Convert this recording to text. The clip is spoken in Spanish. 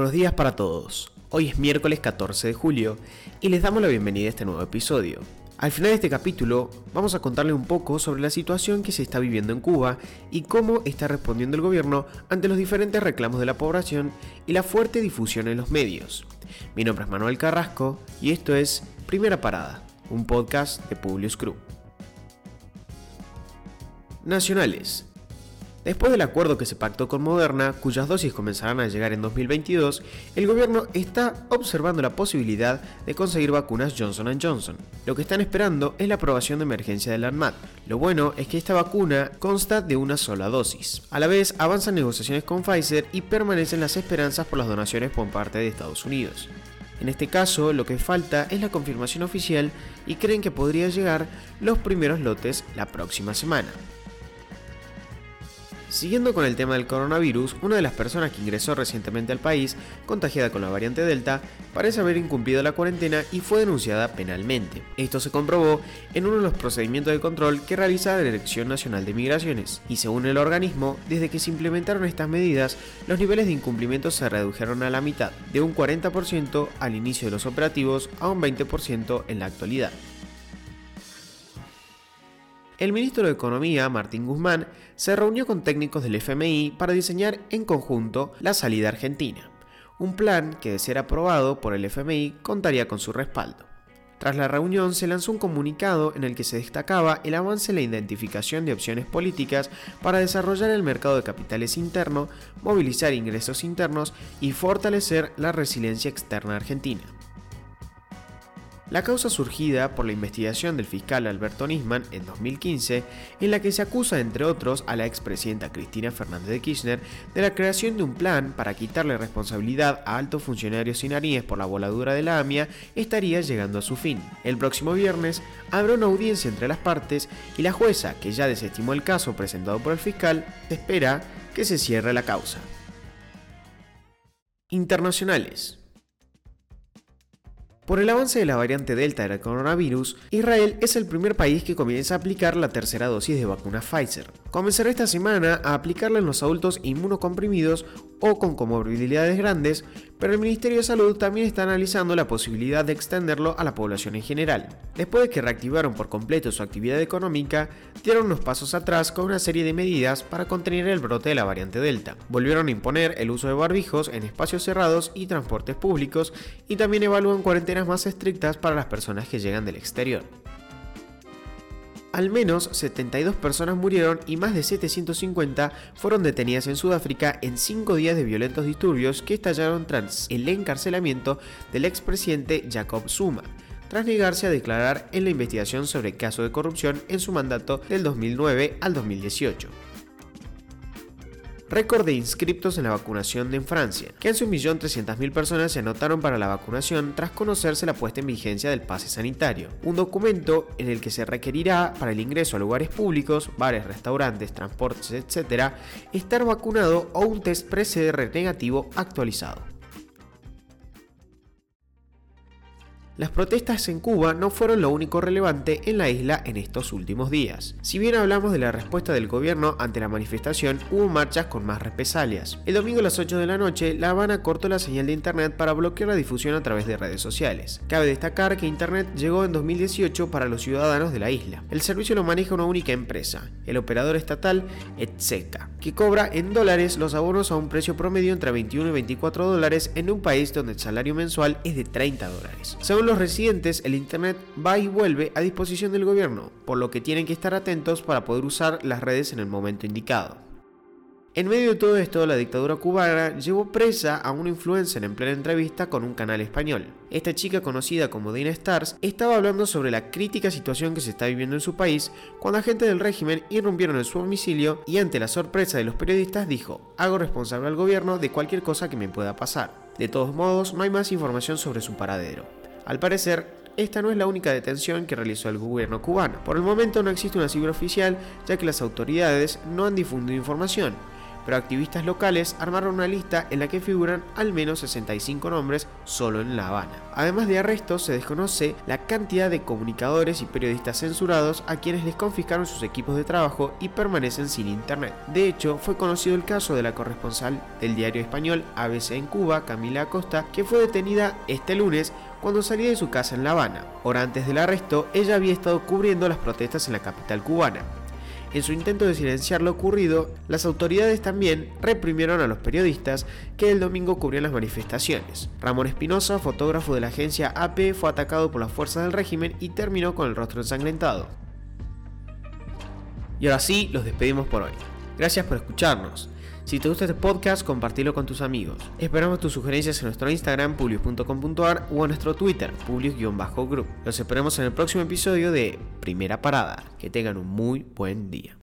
Buenos días para todos. Hoy es miércoles 14 de julio y les damos la bienvenida a este nuevo episodio. Al final de este capítulo vamos a contarle un poco sobre la situación que se está viviendo en Cuba y cómo está respondiendo el gobierno ante los diferentes reclamos de la población y la fuerte difusión en los medios. Mi nombre es Manuel Carrasco y esto es Primera Parada, un podcast de Publius Group. Nacionales. Después del acuerdo que se pactó con Moderna, cuyas dosis comenzarán a llegar en 2022, el gobierno está observando la posibilidad de conseguir vacunas Johnson Johnson. Lo que están esperando es la aprobación de emergencia del ANMAT. Lo bueno es que esta vacuna consta de una sola dosis. A la vez, avanzan negociaciones con Pfizer y permanecen las esperanzas por las donaciones por parte de Estados Unidos. En este caso, lo que falta es la confirmación oficial y creen que podría llegar los primeros lotes la próxima semana. Siguiendo con el tema del coronavirus, una de las personas que ingresó recientemente al país, contagiada con la variante Delta, parece haber incumplido la cuarentena y fue denunciada penalmente. Esto se comprobó en uno de los procedimientos de control que realiza la Dirección Nacional de Migraciones, y según el organismo, desde que se implementaron estas medidas, los niveles de incumplimiento se redujeron a la mitad, de un 40% al inicio de los operativos a un 20% en la actualidad. El ministro de Economía, Martín Guzmán, se reunió con técnicos del FMI para diseñar en conjunto la salida argentina, un plan que de ser aprobado por el FMI contaría con su respaldo. Tras la reunión se lanzó un comunicado en el que se destacaba el avance en la identificación de opciones políticas para desarrollar el mercado de capitales interno, movilizar ingresos internos y fortalecer la resiliencia externa argentina. La causa surgida por la investigación del fiscal Alberto Nisman en 2015, en la que se acusa entre otros a la expresidenta Cristina Fernández de Kirchner de la creación de un plan para quitarle responsabilidad a altos funcionarios iraníes por la voladura de la AMIA, estaría llegando a su fin. El próximo viernes habrá una audiencia entre las partes y la jueza, que ya desestimó el caso presentado por el fiscal, espera que se cierre la causa. Internacionales. Por el avance de la variante Delta del coronavirus, Israel es el primer país que comienza a aplicar la tercera dosis de vacuna Pfizer. Comenzará esta semana a aplicarla en los adultos inmunocomprimidos o con comorbilidades grandes, pero el Ministerio de Salud también está analizando la posibilidad de extenderlo a la población en general. Después de que reactivaron por completo su actividad económica, dieron unos pasos atrás con una serie de medidas para contener el brote de la variante Delta. Volvieron a imponer el uso de barbijos en espacios cerrados y transportes públicos y también evalúan cuarentenas más estrictas para las personas que llegan del exterior. Al menos 72 personas murieron y más de 750 fueron detenidas en Sudáfrica en cinco días de violentos disturbios que estallaron tras el encarcelamiento del expresidente Jacob Zuma, tras negarse a declarar en la investigación sobre caso de corrupción en su mandato del 2009 al 2018 récord de inscriptos en la vacunación en Francia. que 1.300.000 personas se anotaron para la vacunación tras conocerse la puesta en vigencia del pase sanitario, un documento en el que se requerirá para el ingreso a lugares públicos, bares, restaurantes, transportes, etc., estar vacunado o un test PCR negativo actualizado. Las protestas en Cuba no fueron lo único relevante en la isla en estos últimos días. Si bien hablamos de la respuesta del gobierno ante la manifestación, hubo marchas con más represalias. El domingo a las 8 de la noche, La Habana cortó la señal de Internet para bloquear la difusión a través de redes sociales. Cabe destacar que Internet llegó en 2018 para los ciudadanos de la isla. El servicio lo maneja una única empresa, el operador estatal Etseca, que cobra en dólares los abonos a un precio promedio entre 21 y 24 dólares en un país donde el salario mensual es de 30 dólares. Según los residentes, el Internet va y vuelve a disposición del gobierno, por lo que tienen que estar atentos para poder usar las redes en el momento indicado. En medio de todo esto, la dictadura cubana llevó presa a una influencer en plena entrevista con un canal español. Esta chica conocida como Dina Stars estaba hablando sobre la crítica situación que se está viviendo en su país cuando agentes del régimen irrumpieron en su domicilio y ante la sorpresa de los periodistas dijo, hago responsable al gobierno de cualquier cosa que me pueda pasar. De todos modos, no hay más información sobre su paradero. Al parecer, esta no es la única detención que realizó el gobierno cubano. Por el momento no existe una cifra oficial ya que las autoridades no han difundido información, pero activistas locales armaron una lista en la que figuran al menos 65 nombres solo en La Habana. Además de arrestos, se desconoce la cantidad de comunicadores y periodistas censurados a quienes les confiscaron sus equipos de trabajo y permanecen sin internet. De hecho, fue conocido el caso de la corresponsal del diario español ABC en Cuba, Camila Acosta, que fue detenida este lunes cuando salía de su casa en La Habana. Hora antes del arresto, ella había estado cubriendo las protestas en la capital cubana. En su intento de silenciar lo ocurrido, las autoridades también reprimieron a los periodistas que el domingo cubrían las manifestaciones. Ramón Espinosa, fotógrafo de la agencia AP, fue atacado por las fuerzas del régimen y terminó con el rostro ensangrentado. Y ahora sí, los despedimos por hoy. Gracias por escucharnos. Si te gusta este podcast, compartilo con tus amigos. Esperamos tus sugerencias en nuestro Instagram, publius.com.ar o en nuestro Twitter, publius-group. Los esperamos en el próximo episodio de Primera Parada. Que tengan un muy buen día.